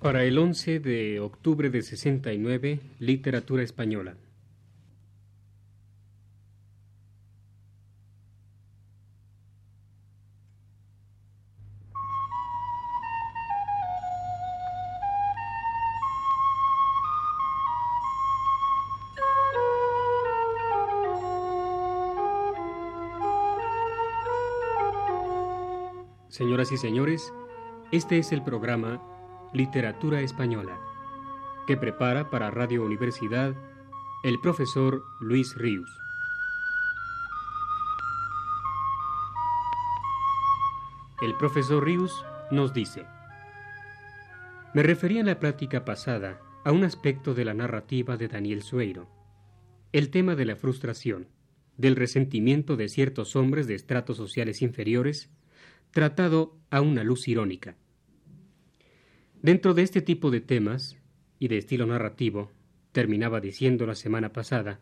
Para el 11 de octubre de 69, Literatura Española. Señoras y señores, este es el programa Literatura Española, que prepara para Radio Universidad el profesor Luis Ríos. El profesor Ríos nos dice, me refería en la plática pasada a un aspecto de la narrativa de Daniel Sueiro, el tema de la frustración, del resentimiento de ciertos hombres de estratos sociales inferiores tratado a una luz irónica. Dentro de este tipo de temas, y de estilo narrativo, terminaba diciendo la semana pasada,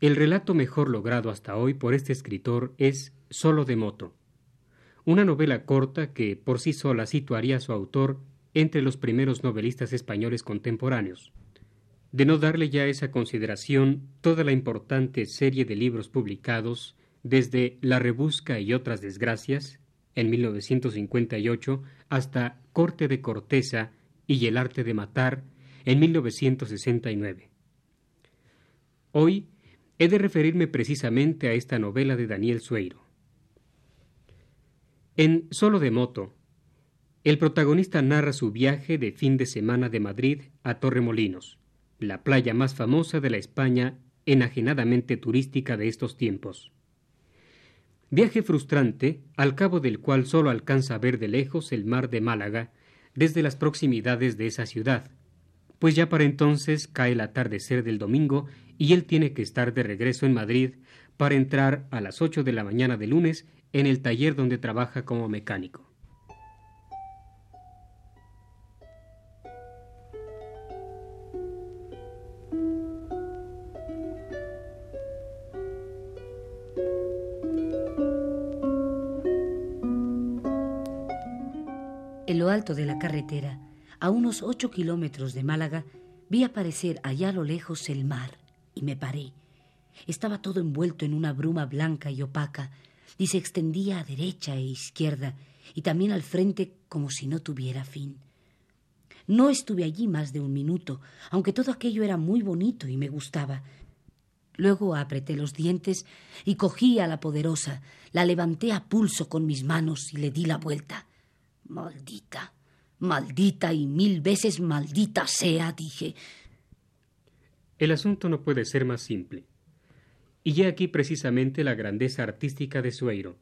el relato mejor logrado hasta hoy por este escritor es Solo de Moto, una novela corta que por sí sola situaría a su autor entre los primeros novelistas españoles contemporáneos. De no darle ya esa consideración toda la importante serie de libros publicados desde La Rebusca y otras desgracias, en 1958 hasta Corte de Corteza y El arte de matar en 1969. Hoy he de referirme precisamente a esta novela de Daniel Sueiro. En Solo de Moto, el protagonista narra su viaje de fin de semana de Madrid a Torremolinos, la playa más famosa de la España enajenadamente turística de estos tiempos. Viaje frustrante, al cabo del cual solo alcanza a ver de lejos el mar de Málaga desde las proximidades de esa ciudad, pues ya para entonces cae el atardecer del domingo y él tiene que estar de regreso en Madrid para entrar a las ocho de la mañana de lunes en el taller donde trabaja como mecánico. Alto de la carretera, a unos ocho kilómetros de Málaga, vi aparecer allá a lo lejos el mar y me paré. Estaba todo envuelto en una bruma blanca y opaca y se extendía a derecha e izquierda y también al frente como si no tuviera fin. No estuve allí más de un minuto, aunque todo aquello era muy bonito y me gustaba. Luego apreté los dientes y cogí a la poderosa, la levanté a pulso con mis manos y le di la vuelta. Maldita, maldita y mil veces maldita sea, dije. El asunto no puede ser más simple. Y ya aquí precisamente la grandeza artística de Sueiro.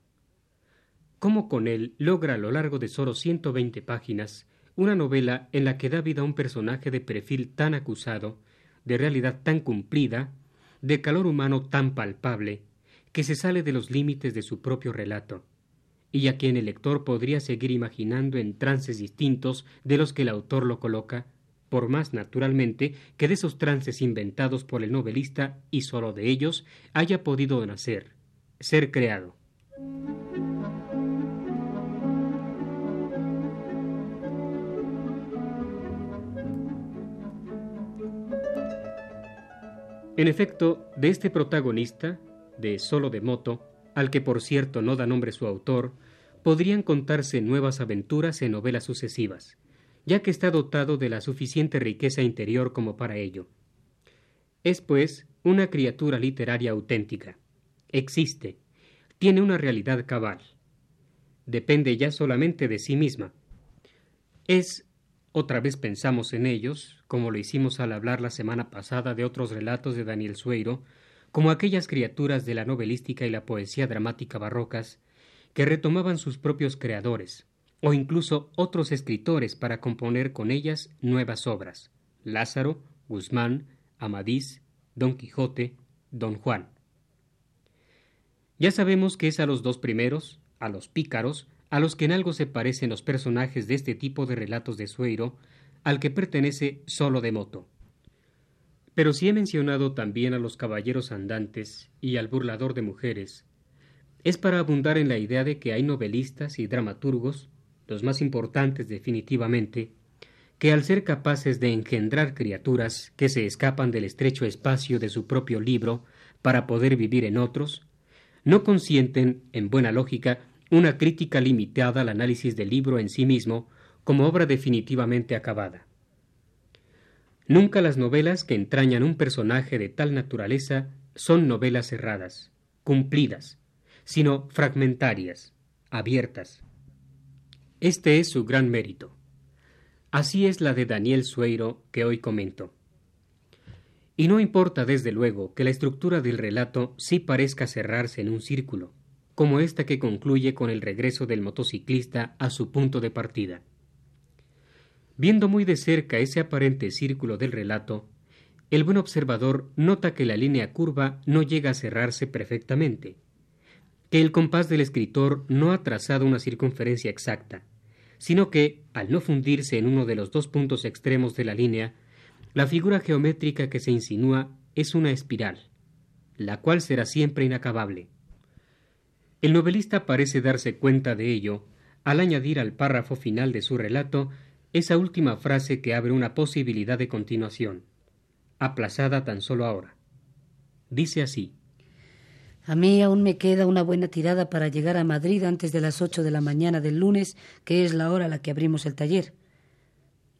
Cómo con él logra a lo largo de solo 120 páginas una novela en la que da vida a un personaje de perfil tan acusado, de realidad tan cumplida, de calor humano tan palpable, que se sale de los límites de su propio relato y a quien el lector podría seguir imaginando en trances distintos de los que el autor lo coloca, por más naturalmente que de esos trances inventados por el novelista y sólo de ellos haya podido nacer, ser creado. En efecto, de este protagonista, de Solo de Moto, al que por cierto no da nombre su autor, podrían contarse nuevas aventuras en novelas sucesivas, ya que está dotado de la suficiente riqueza interior como para ello. Es, pues, una criatura literaria auténtica. Existe. Tiene una realidad cabal. Depende ya solamente de sí misma. Es, otra vez pensamos en ellos, como lo hicimos al hablar la semana pasada de otros relatos de Daniel Sueiro, como aquellas criaturas de la novelística y la poesía dramática barrocas que retomaban sus propios creadores, o incluso otros escritores para componer con ellas nuevas obras, Lázaro, Guzmán, Amadís, Don Quijote, Don Juan. Ya sabemos que es a los dos primeros, a los pícaros, a los que en algo se parecen los personajes de este tipo de relatos de Sueiro, al que pertenece solo de moto. Pero si he mencionado también a los caballeros andantes y al burlador de mujeres, es para abundar en la idea de que hay novelistas y dramaturgos, los más importantes definitivamente, que al ser capaces de engendrar criaturas que se escapan del estrecho espacio de su propio libro para poder vivir en otros, no consienten, en buena lógica, una crítica limitada al análisis del libro en sí mismo como obra definitivamente acabada. Nunca las novelas que entrañan un personaje de tal naturaleza son novelas cerradas, cumplidas, sino fragmentarias, abiertas. Este es su gran mérito. Así es la de Daniel Sueiro que hoy comento. Y no importa desde luego que la estructura del relato sí parezca cerrarse en un círculo, como esta que concluye con el regreso del motociclista a su punto de partida. Viendo muy de cerca ese aparente círculo del relato, el buen observador nota que la línea curva no llega a cerrarse perfectamente, que el compás del escritor no ha trazado una circunferencia exacta, sino que, al no fundirse en uno de los dos puntos extremos de la línea, la figura geométrica que se insinúa es una espiral, la cual será siempre inacabable. El novelista parece darse cuenta de ello al añadir al párrafo final de su relato esa última frase que abre una posibilidad de continuación, aplazada tan solo ahora. Dice así. A mí aún me queda una buena tirada para llegar a Madrid antes de las ocho de la mañana del lunes, que es la hora a la que abrimos el taller.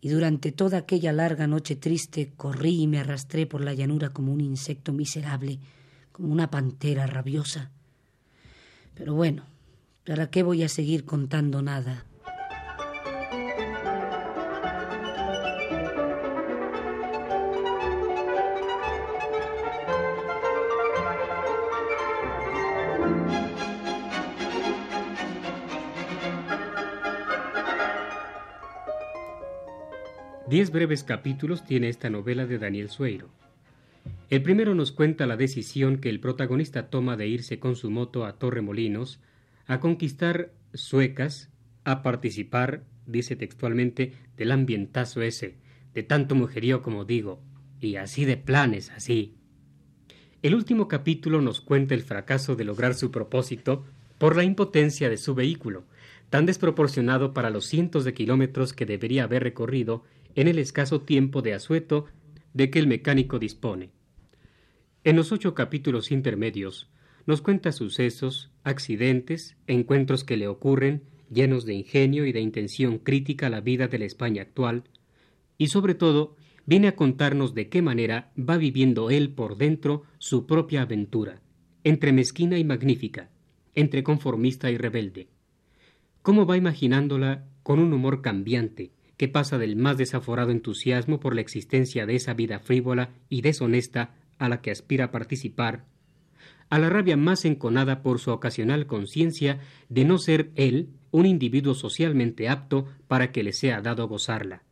Y durante toda aquella larga noche triste corrí y me arrastré por la llanura como un insecto miserable, como una pantera rabiosa. Pero bueno, ¿para qué voy a seguir contando nada? Diez breves capítulos tiene esta novela de Daniel Sueiro. El primero nos cuenta la decisión que el protagonista toma de irse con su moto a Torremolinos a conquistar suecas, a participar, dice textualmente, del ambientazo ese, de tanto mujerío como digo, y así de planes, así. El último capítulo nos cuenta el fracaso de lograr su propósito por la impotencia de su vehículo, tan desproporcionado para los cientos de kilómetros que debería haber recorrido en el escaso tiempo de asueto de que el mecánico dispone. En los ocho capítulos intermedios nos cuenta sucesos, accidentes, encuentros que le ocurren, llenos de ingenio y de intención crítica a la vida de la España actual, y sobre todo viene a contarnos de qué manera va viviendo él por dentro su propia aventura, entre mezquina y magnífica, entre conformista y rebelde. Cómo va imaginándola con un humor cambiante, que pasa del más desaforado entusiasmo por la existencia de esa vida frívola y deshonesta a la que aspira a participar, a la rabia más enconada por su ocasional conciencia de no ser él un individuo socialmente apto para que le sea dado gozarla.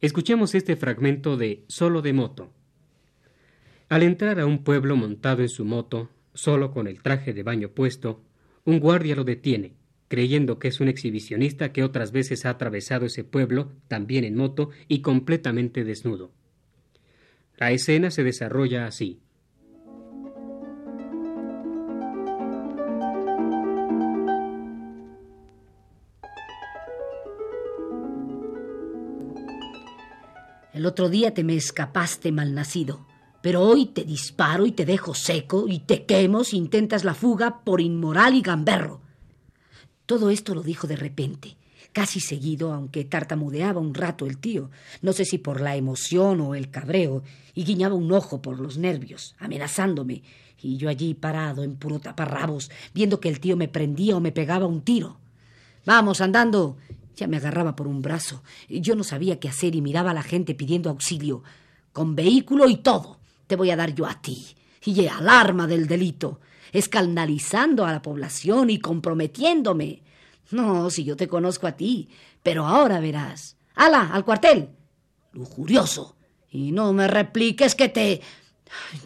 Escuchemos este fragmento de Solo de moto. Al entrar a un pueblo montado en su moto, solo con el traje de baño puesto, un guardia lo detiene creyendo que es un exhibicionista que otras veces ha atravesado ese pueblo, también en moto y completamente desnudo. La escena se desarrolla así. El otro día te me escapaste malnacido, pero hoy te disparo y te dejo seco y te quemo si intentas la fuga por inmoral y gamberro. Todo esto lo dijo de repente, casi seguido, aunque tartamudeaba un rato el tío, no sé si por la emoción o el cabreo, y guiñaba un ojo por los nervios, amenazándome, y yo allí parado en puro taparrabos, viendo que el tío me prendía o me pegaba un tiro. Vamos, andando. Ya me agarraba por un brazo. Yo no sabía qué hacer y miraba a la gente pidiendo auxilio. Con vehículo y todo. Te voy a dar yo a ti. Y alarma del delito escandalizando a la población y comprometiéndome. No, si yo te conozco a ti, pero ahora verás. ¡Hala, al cuartel! Lujurioso. Y no me repliques que te...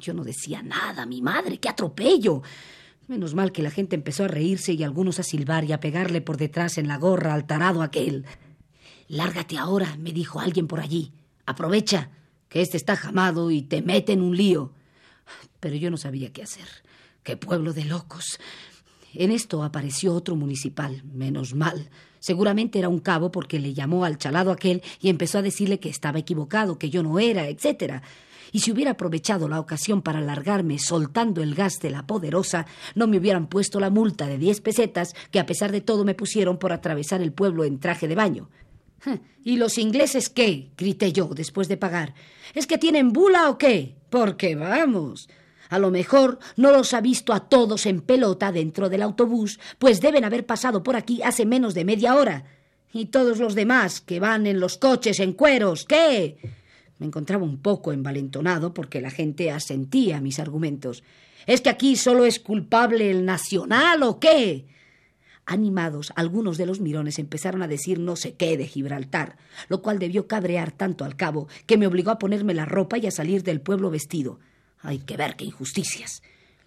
Yo no decía nada, mi madre, qué atropello. Menos mal que la gente empezó a reírse y algunos a silbar y a pegarle por detrás en la gorra al tarado aquel. Lárgate ahora, me dijo alguien por allí. Aprovecha, este está jamado y te mete en un lío. Pero yo no sabía qué hacer. ¡Qué pueblo de locos! En esto apareció otro municipal, menos mal. Seguramente era un cabo porque le llamó al chalado aquel y empezó a decirle que estaba equivocado, que yo no era, etcétera. Y si hubiera aprovechado la ocasión para largarme soltando el gas de la poderosa, no me hubieran puesto la multa de diez pesetas que a pesar de todo me pusieron por atravesar el pueblo en traje de baño. ¿Y los ingleses qué? grité yo después de pagar. ¿Es que tienen bula o qué? Porque vamos. A lo mejor no los ha visto a todos en pelota dentro del autobús, pues deben haber pasado por aquí hace menos de media hora. Y todos los demás que van en los coches en cueros, ¿qué? Me encontraba un poco envalentonado porque la gente asentía a mis argumentos. ¿Es que aquí solo es culpable el nacional o qué? Animados, algunos de los mirones empezaron a decir no sé qué de Gibraltar, lo cual debió cabrear tanto al cabo que me obligó a ponerme la ropa y a salir del pueblo vestido. Hay que ver qué injusticias.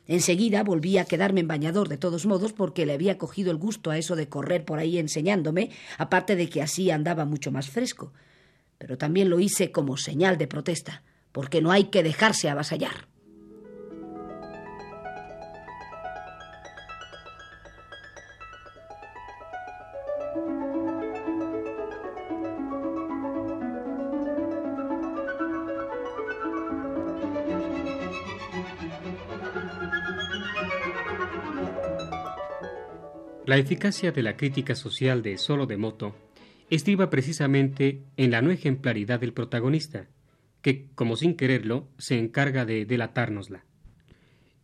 Enseguida volví a quedarme en bañador de todos modos porque le había cogido el gusto a eso de correr por ahí enseñándome, aparte de que así andaba mucho más fresco pero también lo hice como señal de protesta, porque no hay que dejarse avasallar. Eficacia de la crítica social de Solo de Moto estriba precisamente en la no ejemplaridad del protagonista, que, como sin quererlo, se encarga de delatárnosla.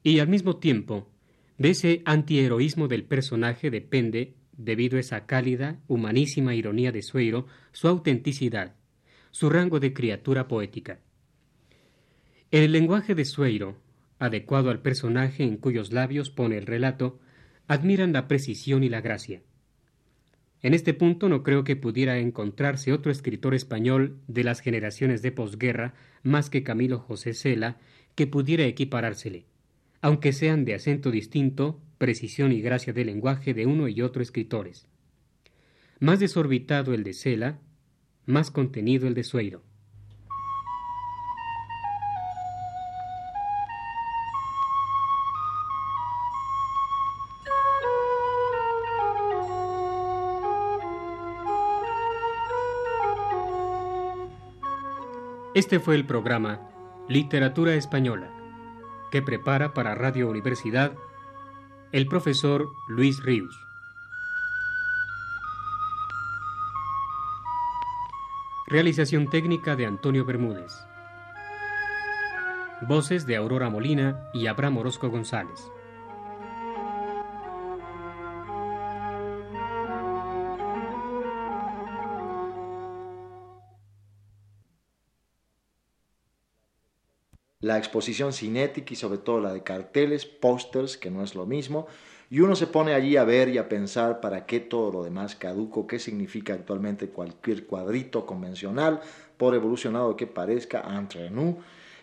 Y al mismo tiempo, de ese antiheroísmo del personaje depende, debido a esa cálida, humanísima ironía de Sueiro, su autenticidad, su rango de criatura poética. el lenguaje de Sueiro, adecuado al personaje en cuyos labios pone el relato, admiran la precisión y la gracia. En este punto no creo que pudiera encontrarse otro escritor español de las generaciones de posguerra más que Camilo José Cela que pudiera equiparársele, aunque sean de acento distinto, precisión y gracia de lenguaje de uno y otro escritores. Más desorbitado el de Cela, más contenido el de Sueiro. Este fue el programa Literatura Española, que prepara para Radio Universidad el profesor Luis Ríos. Realización técnica de Antonio Bermúdez. Voces de Aurora Molina y Abraham Orozco González. La exposición cinética y sobre todo la de carteles, pósters, que no es lo mismo, y uno se pone allí a ver y a pensar para qué todo lo demás caduco, qué significa actualmente cualquier cuadrito convencional, por evolucionado que parezca, entre nous,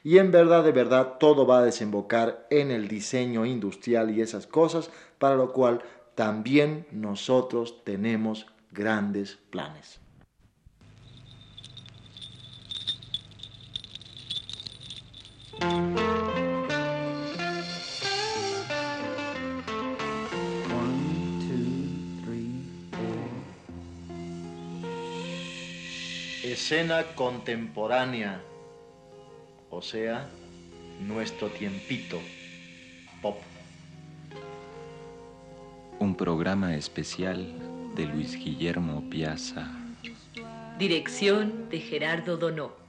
y en verdad, de verdad, todo va a desembocar en el diseño industrial y esas cosas, para lo cual también nosotros tenemos grandes planes. Escena contemporánea, o sea, nuestro tiempito, pop. Un programa especial de Luis Guillermo Piazza. Dirección de Gerardo Donó.